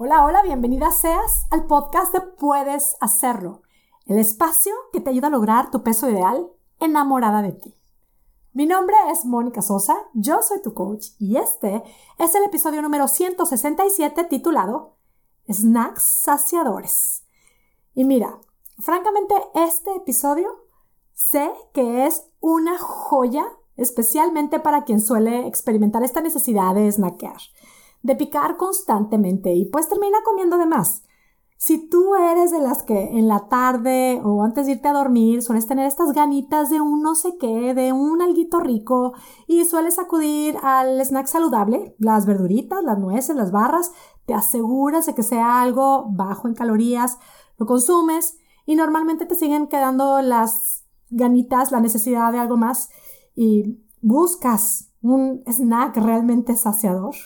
Hola, hola, bienvenida seas al podcast de Puedes Hacerlo, el espacio que te ayuda a lograr tu peso ideal enamorada de ti. Mi nombre es Mónica Sosa, yo soy tu coach y este es el episodio número 167 titulado Snacks saciadores. Y mira, francamente este episodio sé que es una joya especialmente para quien suele experimentar esta necesidad de snackear de picar constantemente y pues termina comiendo de más. Si tú eres de las que en la tarde o antes de irte a dormir sueles tener estas ganitas de un no sé qué, de un alguito rico y sueles acudir al snack saludable, las verduritas, las nueces, las barras, te aseguras de que sea algo bajo en calorías, lo consumes y normalmente te siguen quedando las ganitas, la necesidad de algo más y buscas un snack realmente saciador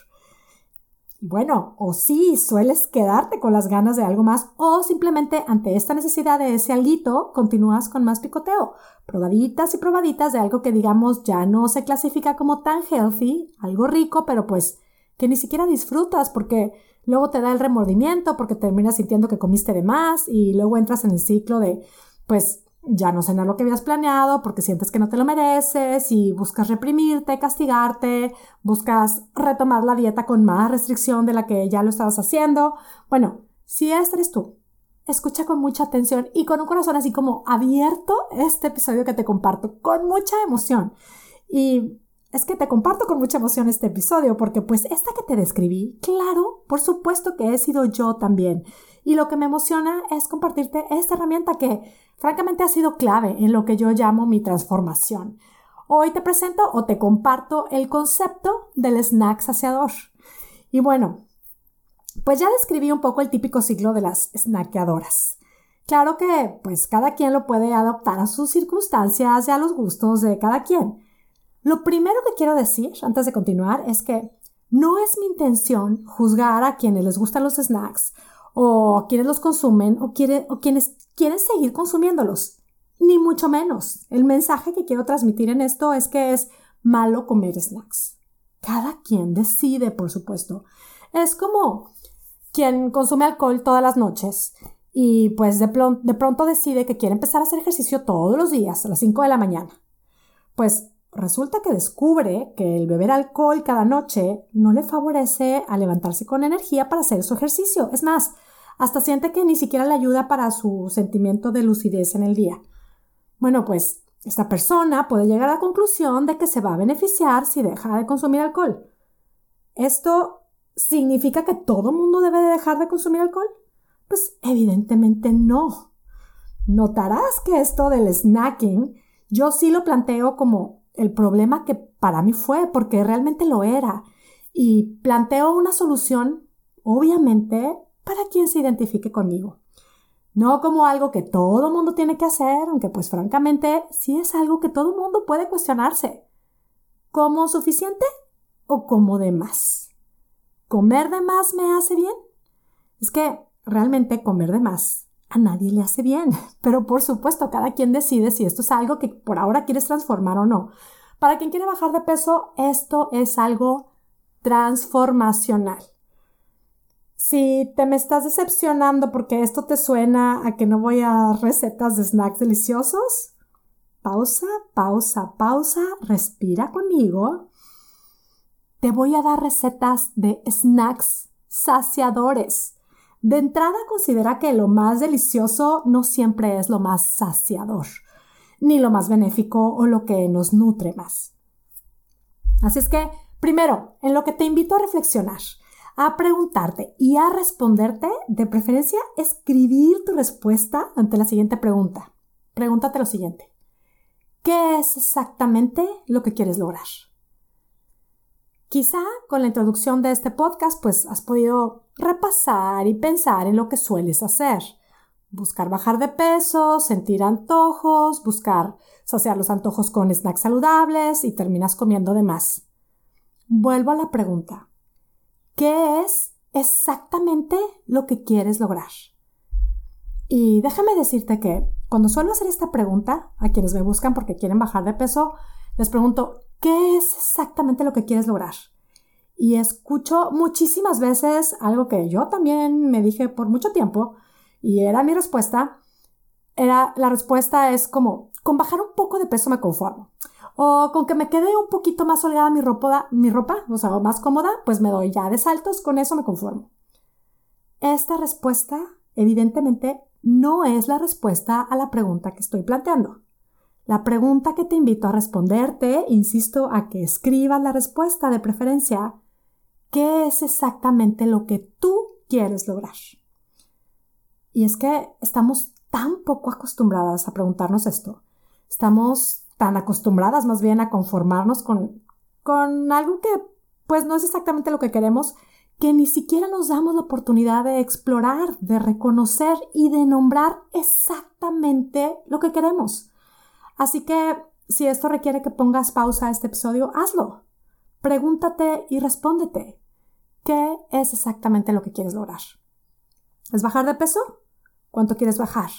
bueno, o sí, sueles quedarte con las ganas de algo más o simplemente ante esta necesidad de ese alguito continúas con más picoteo, probaditas y probaditas de algo que digamos ya no se clasifica como tan healthy, algo rico, pero pues que ni siquiera disfrutas porque luego te da el remordimiento porque terminas sintiendo que comiste de más y luego entras en el ciclo de pues ya no cenar lo que habías planeado porque sientes que no te lo mereces y buscas reprimirte, castigarte, buscas retomar la dieta con más restricción de la que ya lo estabas haciendo. Bueno, si este eres tú, escucha con mucha atención y con un corazón así como abierto este episodio que te comparto con mucha emoción. Y es que te comparto con mucha emoción este episodio porque pues esta que te describí, claro, por supuesto que he sido yo también. Y lo que me emociona es compartirte esta herramienta que francamente ha sido clave en lo que yo llamo mi transformación. Hoy te presento o te comparto el concepto del snack saciador. Y bueno, pues ya describí un poco el típico ciclo de las snackeadoras. Claro que pues cada quien lo puede adoptar a sus circunstancias y a los gustos de cada quien. Lo primero que quiero decir antes de continuar es que no es mi intención juzgar a quienes les gustan los snacks o quienes los consumen o, o quienes quieren seguir consumiéndolos. Ni mucho menos. El mensaje que quiero transmitir en esto es que es malo comer snacks. Cada quien decide, por supuesto. Es como quien consume alcohol todas las noches y pues de, de pronto decide que quiere empezar a hacer ejercicio todos los días a las 5 de la mañana. Pues resulta que descubre que el beber alcohol cada noche no le favorece a levantarse con energía para hacer su ejercicio. Es más, hasta siente que ni siquiera le ayuda para su sentimiento de lucidez en el día. Bueno, pues esta persona puede llegar a la conclusión de que se va a beneficiar si deja de consumir alcohol. ¿Esto significa que todo mundo debe de dejar de consumir alcohol? Pues evidentemente no. Notarás que esto del snacking yo sí lo planteo como el problema que para mí fue, porque realmente lo era. Y planteo una solución, obviamente, para quien se identifique conmigo. No como algo que todo mundo tiene que hacer, aunque pues francamente sí es algo que todo mundo puede cuestionarse. ¿Como suficiente o como de más? ¿Comer de más me hace bien? Es que realmente comer de más a nadie le hace bien. Pero por supuesto, cada quien decide si esto es algo que por ahora quieres transformar o no. Para quien quiere bajar de peso, esto es algo transformacional. Si te me estás decepcionando porque esto te suena a que no voy a recetas de snacks deliciosos, pausa, pausa, pausa, respira conmigo. Te voy a dar recetas de snacks saciadores de entrada considera que lo más delicioso no siempre es lo más saciador, ni lo más benéfico o lo que nos nutre más. Así es que, primero, en lo que te invito a reflexionar, a preguntarte y a responderte, de preferencia, escribir tu respuesta ante la siguiente pregunta. Pregúntate lo siguiente. ¿Qué es exactamente lo que quieres lograr? Quizá con la introducción de este podcast pues has podido repasar y pensar en lo que sueles hacer. Buscar bajar de peso, sentir antojos, buscar saciar los antojos con snacks saludables y terminas comiendo de más. Vuelvo a la pregunta. ¿Qué es exactamente lo que quieres lograr? Y déjame decirte que cuando suelo hacer esta pregunta a quienes me buscan porque quieren bajar de peso, les pregunto, ¿qué es exactamente lo que quieres lograr? y escucho muchísimas veces algo que yo también me dije por mucho tiempo y era mi respuesta. Era, la respuesta es como, con bajar un poco de peso me conformo. O con que me quede un poquito más holgada mi ropa, mi ropa, o sea, más cómoda, pues me doy ya de saltos, con eso me conformo. Esta respuesta, evidentemente, no es la respuesta a la pregunta que estoy planteando. La pregunta que te invito a responderte, insisto, a que escribas la respuesta de preferencia, ¿qué es exactamente lo que tú quieres lograr? Y es que estamos tan poco acostumbradas a preguntarnos esto. Estamos tan acostumbradas más bien a conformarnos con, con algo que pues no es exactamente lo que queremos, que ni siquiera nos damos la oportunidad de explorar, de reconocer y de nombrar exactamente lo que queremos. Así que si esto requiere que pongas pausa a este episodio, hazlo. Pregúntate y respóndete. ¿Qué es exactamente lo que quieres lograr? ¿Es bajar de peso? ¿Cuánto quieres bajar?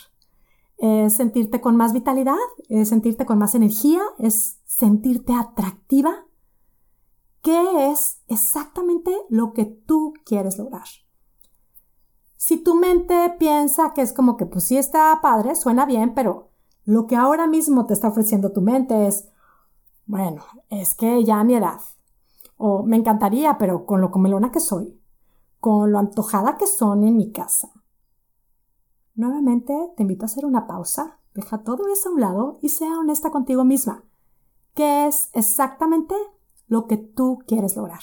¿Es sentirte con más vitalidad? ¿Es sentirte con más energía? ¿Es sentirte atractiva? ¿Qué es exactamente lo que tú quieres lograr? Si tu mente piensa que es como que pues sí está padre, suena bien, pero lo que ahora mismo te está ofreciendo tu mente es, bueno, es que ya a mi edad, o me encantaría, pero con lo comelona que soy, con lo antojada que son en mi casa. Nuevamente te invito a hacer una pausa, deja todo eso a un lado y sea honesta contigo misma. ¿Qué es exactamente lo que tú quieres lograr?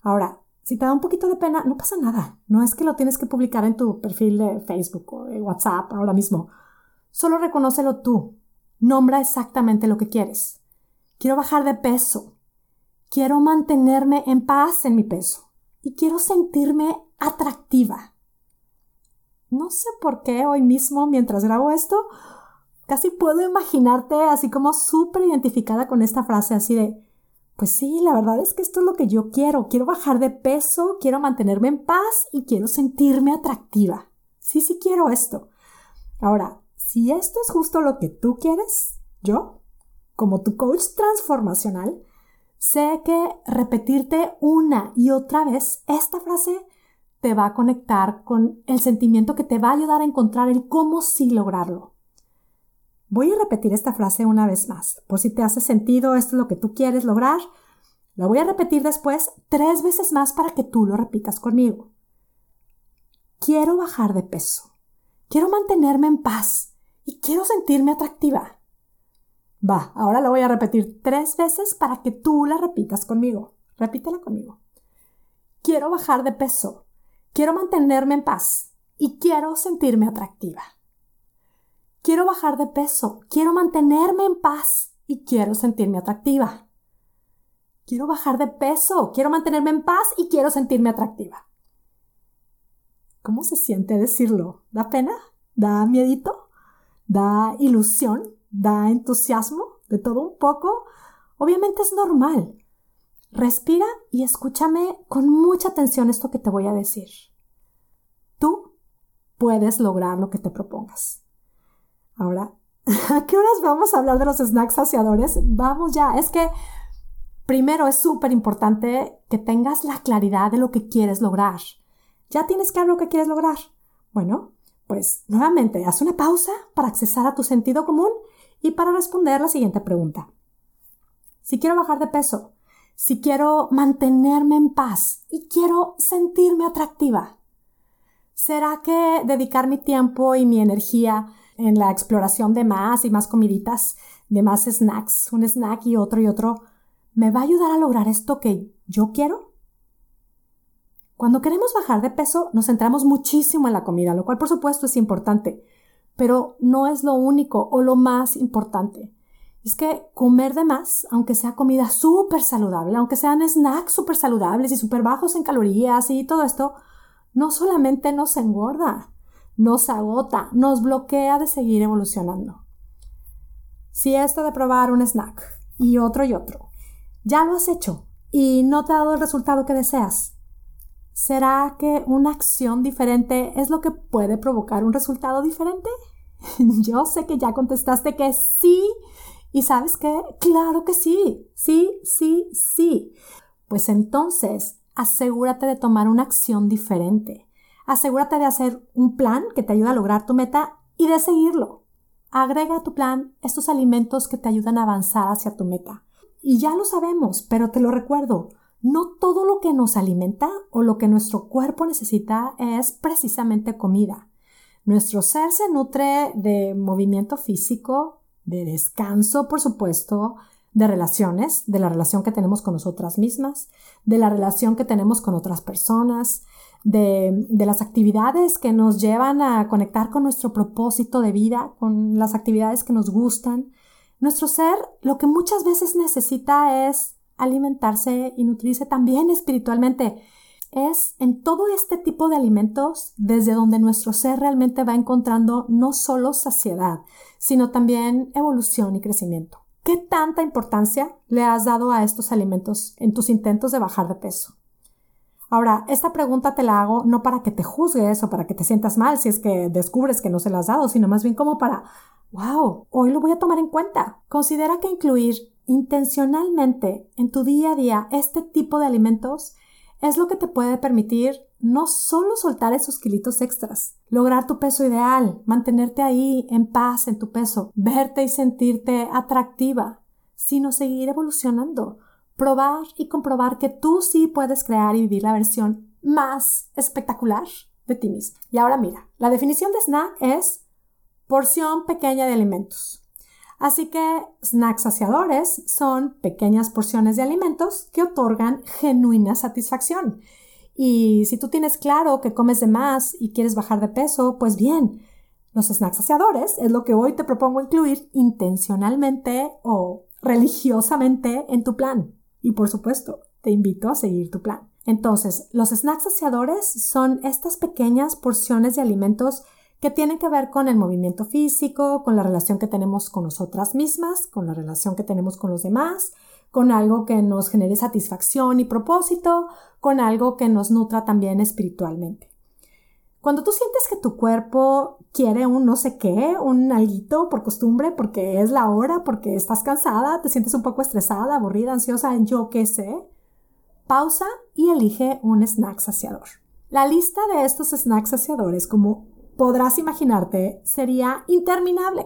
Ahora, si te da un poquito de pena, no pasa nada. No es que lo tienes que publicar en tu perfil de Facebook o de WhatsApp ahora mismo. Solo reconócelo tú. Nombra exactamente lo que quieres. Quiero bajar de peso. Quiero mantenerme en paz en mi peso. Y quiero sentirme atractiva. No sé por qué hoy mismo, mientras grabo esto, casi puedo imaginarte así como súper identificada con esta frase así de, pues sí, la verdad es que esto es lo que yo quiero. Quiero bajar de peso, quiero mantenerme en paz y quiero sentirme atractiva. Sí, sí quiero esto. Ahora, si esto es justo lo que tú quieres, yo, como tu coach transformacional, sé que repetirte una y otra vez esta frase te va a conectar con el sentimiento que te va a ayudar a encontrar el cómo sí lograrlo. Voy a repetir esta frase una vez más, por si te hace sentido, esto es lo que tú quieres lograr. La voy a repetir después tres veces más para que tú lo repitas conmigo. Quiero bajar de peso. Quiero mantenerme en paz y quiero sentirme atractiva. Va, ahora lo voy a repetir tres veces para que tú la repitas conmigo. Repítela conmigo. Quiero bajar de peso. Quiero mantenerme en paz y quiero sentirme atractiva. Quiero bajar de peso. Quiero mantenerme en paz y quiero sentirme atractiva. Quiero bajar de peso. Quiero mantenerme en paz y quiero sentirme atractiva. ¿Cómo se siente decirlo? ¿Da pena? ¿Da miedito? Da ilusión, da entusiasmo, de todo un poco, obviamente es normal. Respira y escúchame con mucha atención esto que te voy a decir. Tú puedes lograr lo que te propongas. Ahora, ¿a qué horas vamos a hablar de los snacks saciadores? Vamos ya, es que primero es súper importante que tengas la claridad de lo que quieres lograr. ¿Ya tienes claro lo que quieres lograr? Bueno, pues nuevamente, haz una pausa para accesar a tu sentido común y para responder la siguiente pregunta. Si quiero bajar de peso, si quiero mantenerme en paz y quiero sentirme atractiva, ¿será que dedicar mi tiempo y mi energía en la exploración de más y más comiditas, de más snacks, un snack y otro y otro, me va a ayudar a lograr esto que yo quiero? Cuando queremos bajar de peso nos centramos muchísimo en la comida, lo cual por supuesto es importante, pero no es lo único o lo más importante. Es que comer de más, aunque sea comida súper saludable, aunque sean snacks súper saludables y súper bajos en calorías y todo esto, no solamente nos engorda, nos agota, nos bloquea de seguir evolucionando. Si esto de probar un snack y otro y otro, ya lo has hecho y no te ha dado el resultado que deseas, ¿Será que una acción diferente es lo que puede provocar un resultado diferente? Yo sé que ya contestaste que sí. ¿Y sabes qué? Claro que sí. Sí, sí, sí. Pues entonces asegúrate de tomar una acción diferente. Asegúrate de hacer un plan que te ayude a lograr tu meta y de seguirlo. Agrega a tu plan estos alimentos que te ayudan a avanzar hacia tu meta. Y ya lo sabemos, pero te lo recuerdo, no todo lo que nos alimenta o lo que nuestro cuerpo necesita es precisamente comida. Nuestro ser se nutre de movimiento físico, de descanso, por supuesto, de relaciones, de la relación que tenemos con nosotras mismas, de la relación que tenemos con otras personas, de, de, las actividades que nos llevan a conectar con nuestro propósito de vida, con las actividades que nos gustan. Nuestro ser lo que muchas veces necesita es alimentarse y nutrirse también espiritualmente. Es en todo este tipo de alimentos desde donde nuestro ser realmente va encontrando no solo saciedad, sino también evolución y crecimiento. ¿Qué tanta importancia le has dado a estos alimentos en tus intentos de bajar de peso? Ahora, esta pregunta te la hago no para que te juzgues o para que te sientas mal si es que descubres que no se la has dado, sino más bien como para, wow, hoy lo voy a tomar en cuenta. Considera que incluir intencionalmente en tu día a día este tipo de alimentos es lo que te puede permitir no solo soltar esos kilitos extras, lograr tu peso ideal, mantenerte ahí en paz en tu peso, verte y sentirte atractiva, sino seguir evolucionando, probar y comprobar que tú sí puedes crear y vivir la versión más espectacular de ti mismo. Y ahora mira, la definición de snack es porción pequeña de alimentos. Así que snacks saciadores son pequeñas porciones de alimentos que otorgan genuina satisfacción. Y si tú tienes claro que comes de más y quieres bajar de peso, pues bien, los snacks saciadores es lo que hoy te propongo incluir intencionalmente o religiosamente en tu plan. Y por supuesto, te invito a seguir tu plan. Entonces, los snacks saciadores son estas pequeñas porciones de alimentos que tienen que ver con el movimiento físico, con la relación que tenemos con nosotras mismas, con la relación que tenemos con los demás, con algo que nos genere satisfacción y propósito, con algo que nos nutra también espiritualmente. Cuando tú sientes que tu cuerpo quiere un no sé qué, un alguito por costumbre, porque es la hora, porque estás cansada, te sientes un poco estresada, aburrida, ansiosa, yo qué sé, pausa y elige un snack saciador. La lista de estos snacks saciadores, como podrás imaginarte, sería interminable.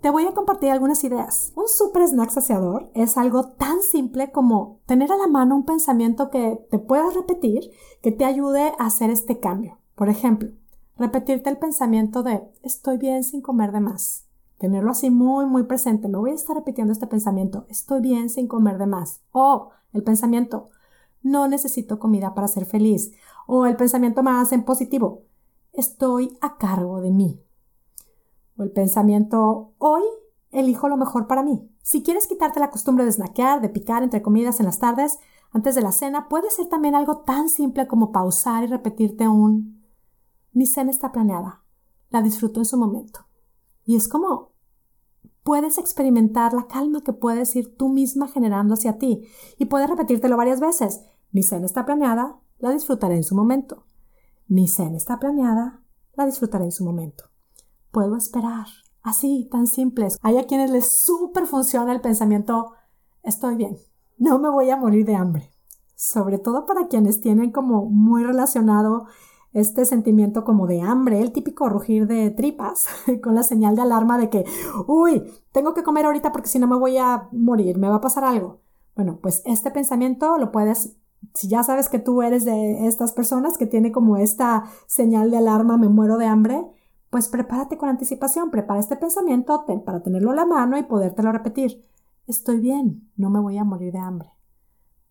Te voy a compartir algunas ideas. Un super snack saciador es algo tan simple como tener a la mano un pensamiento que te puedas repetir que te ayude a hacer este cambio. Por ejemplo, repetirte el pensamiento de estoy bien sin comer de más. Tenerlo así muy, muy presente. Me voy a estar repitiendo este pensamiento. Estoy bien sin comer de más. O el pensamiento no necesito comida para ser feliz. O el pensamiento más en positivo estoy a cargo de mí. O el pensamiento, hoy elijo lo mejor para mí. Si quieres quitarte la costumbre de snackear, de picar entre comidas en las tardes, antes de la cena, puede ser también algo tan simple como pausar y repetirte un mi cena está planeada, la disfruto en su momento. Y es como puedes experimentar la calma que puedes ir tú misma generando hacia ti y puedes repetírtelo varias veces. Mi cena está planeada, la disfrutaré en su momento. Mi cena está planeada, la disfrutaré en su momento. Puedo esperar. Así, tan simples. Hay a quienes les súper funciona el pensamiento, estoy bien, no me voy a morir de hambre. Sobre todo para quienes tienen como muy relacionado este sentimiento como de hambre, el típico rugir de tripas, con la señal de alarma de que, uy, tengo que comer ahorita porque si no me voy a morir, me va a pasar algo. Bueno, pues este pensamiento lo puedes si ya sabes que tú eres de estas personas que tiene como esta señal de alarma, me muero de hambre, pues prepárate con anticipación, prepara este pensamiento para tenerlo a la mano y podértelo repetir. Estoy bien, no me voy a morir de hambre.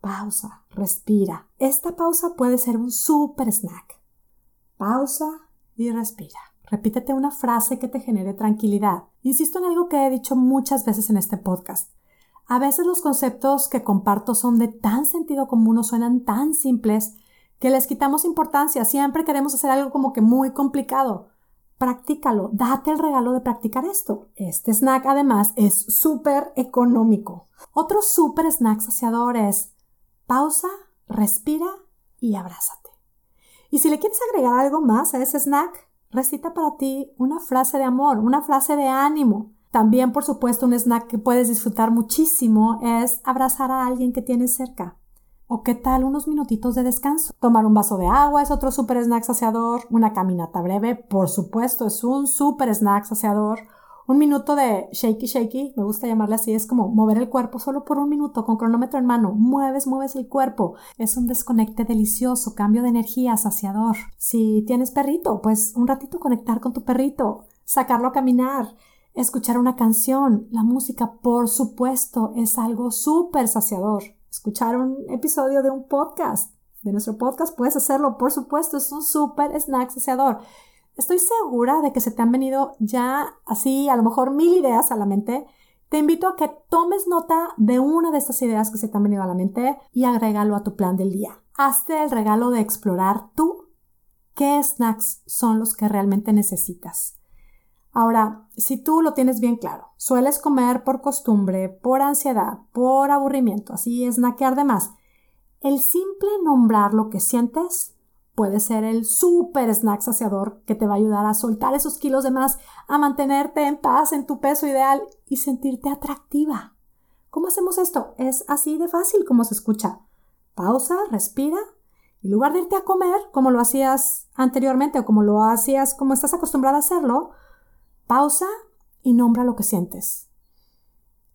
Pausa, respira. Esta pausa puede ser un super snack. Pausa y respira. Repítete una frase que te genere tranquilidad. Insisto en algo que he dicho muchas veces en este podcast. A veces los conceptos que comparto son de tan sentido común o suenan tan simples que les quitamos importancia. Siempre queremos hacer algo como que muy complicado. Practícalo, date el regalo de practicar esto. Este snack además es súper económico. Otro súper snack saciador es pausa, respira y abrázate. Y si le quieres agregar algo más a ese snack, recita para ti una frase de amor, una frase de ánimo, también, por supuesto, un snack que puedes disfrutar muchísimo es abrazar a alguien que tienes cerca. ¿O qué tal unos minutitos de descanso? Tomar un vaso de agua es otro super snack saciador. Una caminata breve, por supuesto, es un super snack saciador. Un minuto de shaky shaky, me gusta llamarle así, es como mover el cuerpo solo por un minuto con cronómetro en mano. Mueves, mueves el cuerpo. Es un desconecte delicioso, cambio de energía, saciador. Si tienes perrito, pues un ratito conectar con tu perrito, sacarlo a caminar, escuchar una canción. La música, por supuesto, es algo súper saciador escuchar un episodio de un podcast, de nuestro podcast, puedes hacerlo, por supuesto, es un súper snack saciador. Estoy segura de que se te han venido ya así, a lo mejor mil ideas a la mente. Te invito a que tomes nota de una de estas ideas que se te han venido a la mente y agrégalo a tu plan del día. Hazte el regalo de explorar tú qué snacks son los que realmente necesitas. Ahora, si tú lo tienes bien claro, sueles comer por costumbre, por ansiedad, por aburrimiento, así snackear de más, el simple nombrar lo que sientes puede ser el super snack saciador que te va a ayudar a soltar esos kilos de más, a mantenerte en paz en tu peso ideal y sentirte atractiva. ¿Cómo hacemos esto? Es así de fácil como se escucha. Pausa, respira. En lugar de irte a comer como lo hacías anteriormente o como lo hacías como estás acostumbrada a hacerlo, Pausa y nombra lo que sientes.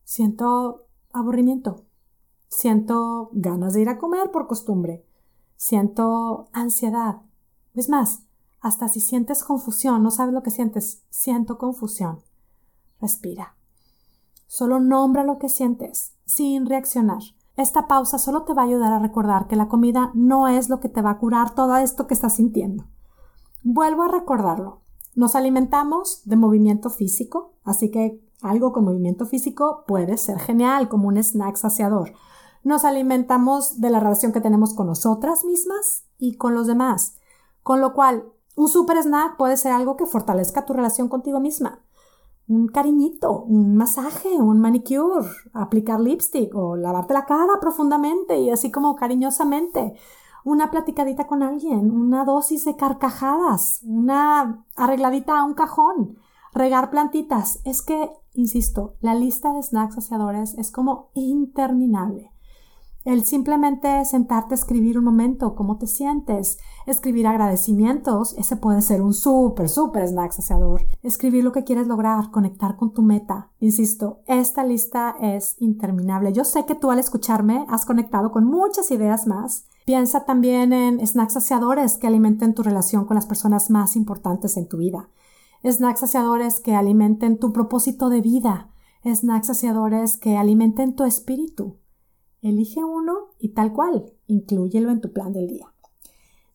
Siento aburrimiento. Siento ganas de ir a comer por costumbre. Siento ansiedad. Es más, hasta si sientes confusión, no sabes lo que sientes, siento confusión. Respira. Solo nombra lo que sientes, sin reaccionar. Esta pausa solo te va a ayudar a recordar que la comida no es lo que te va a curar todo esto que estás sintiendo. Vuelvo a recordarlo. Nos alimentamos de movimiento físico, así que algo con movimiento físico puede ser genial como un snack saciador. Nos alimentamos de la relación que tenemos con nosotras mismas y con los demás, con lo cual un super snack puede ser algo que fortalezca tu relación contigo misma. Un cariñito, un masaje, un manicure, aplicar lipstick o lavarte la cara profundamente y así como cariñosamente una platicadita con alguien, una dosis de carcajadas, una arregladita a un cajón, regar plantitas. Es que, insisto, la lista de snacks saciadores es como interminable. El simplemente sentarte a escribir un momento, cómo te sientes, escribir agradecimientos, ese puede ser un súper, súper snack saciador. Escribir lo que quieres lograr, conectar con tu meta. Insisto, esta lista es interminable. Yo sé que tú al escucharme has conectado con muchas ideas más Piensa también en snacks saciadores que alimenten tu relación con las personas más importantes en tu vida. Snacks saciadores que alimenten tu propósito de vida. Snacks saciadores que alimenten tu espíritu. Elige uno y tal cual, inclúyelo en tu plan del día.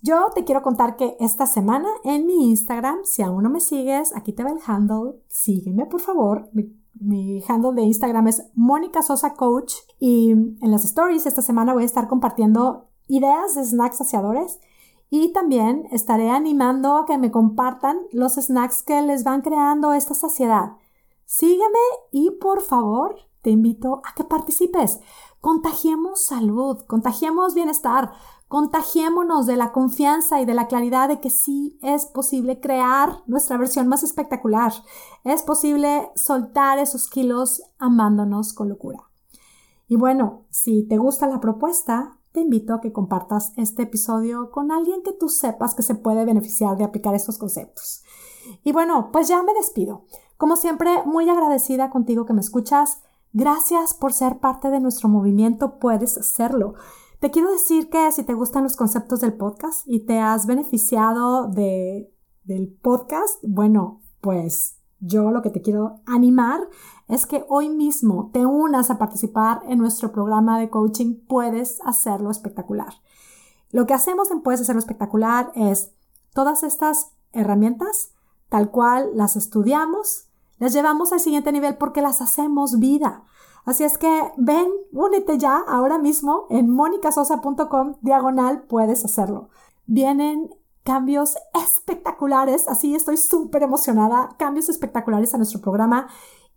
Yo te quiero contar que esta semana en mi Instagram, si aún no me sigues, aquí te va el handle, sígueme por favor. Mi, mi handle de Instagram es Mónica Sosa Coach y en las stories esta semana voy a estar compartiendo ideas de snacks saciadores y también estaré animando a que me compartan los snacks que les van creando esta saciedad. Sígueme y por favor te invito a que participes. Contagiemos salud, contagiemos bienestar, contagiémonos de la confianza y de la claridad de que sí es posible crear nuestra versión más espectacular. Es posible soltar esos kilos amándonos con locura. Y bueno, si te gusta la propuesta, te invito a que compartas este episodio con alguien que tú sepas que se puede beneficiar de aplicar estos conceptos. Y bueno, pues ya me despido. Como siempre, muy agradecida contigo que me escuchas. Gracias por ser parte de nuestro movimiento. Puedes hacerlo. Te quiero decir que si te gustan los conceptos del podcast y te has beneficiado de, del podcast, bueno, pues yo lo que te quiero animar es que hoy mismo te unas a participar en nuestro programa de coaching Puedes hacerlo espectacular. Lo que hacemos en Puedes hacerlo espectacular es todas estas herramientas, tal cual las estudiamos, las llevamos al siguiente nivel porque las hacemos vida. Así es que ven, únete ya ahora mismo en monicasosa.com diagonal puedes hacerlo. Vienen cambios espectaculares, así estoy súper emocionada, cambios espectaculares a nuestro programa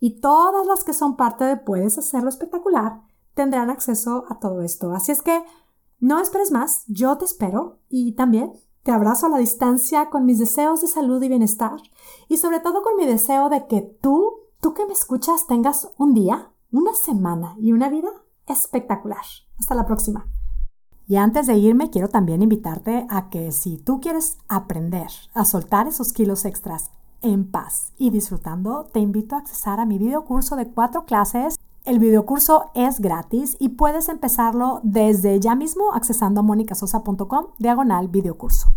y todas las que son parte de Puedes hacerlo espectacular tendrán acceso a todo esto. Así es que no esperes más, yo te espero y también te abrazo a la distancia con mis deseos de salud y bienestar y sobre todo con mi deseo de que tú, tú que me escuchas, tengas un día, una semana y una vida espectacular. Hasta la próxima. Y antes de irme, quiero también invitarte a que si tú quieres aprender a soltar esos kilos extras en paz y disfrutando, te invito a accesar a mi video curso de cuatro clases. El videocurso es gratis y puedes empezarlo desde ya mismo accesando a monicasosa.com diagonal videocurso.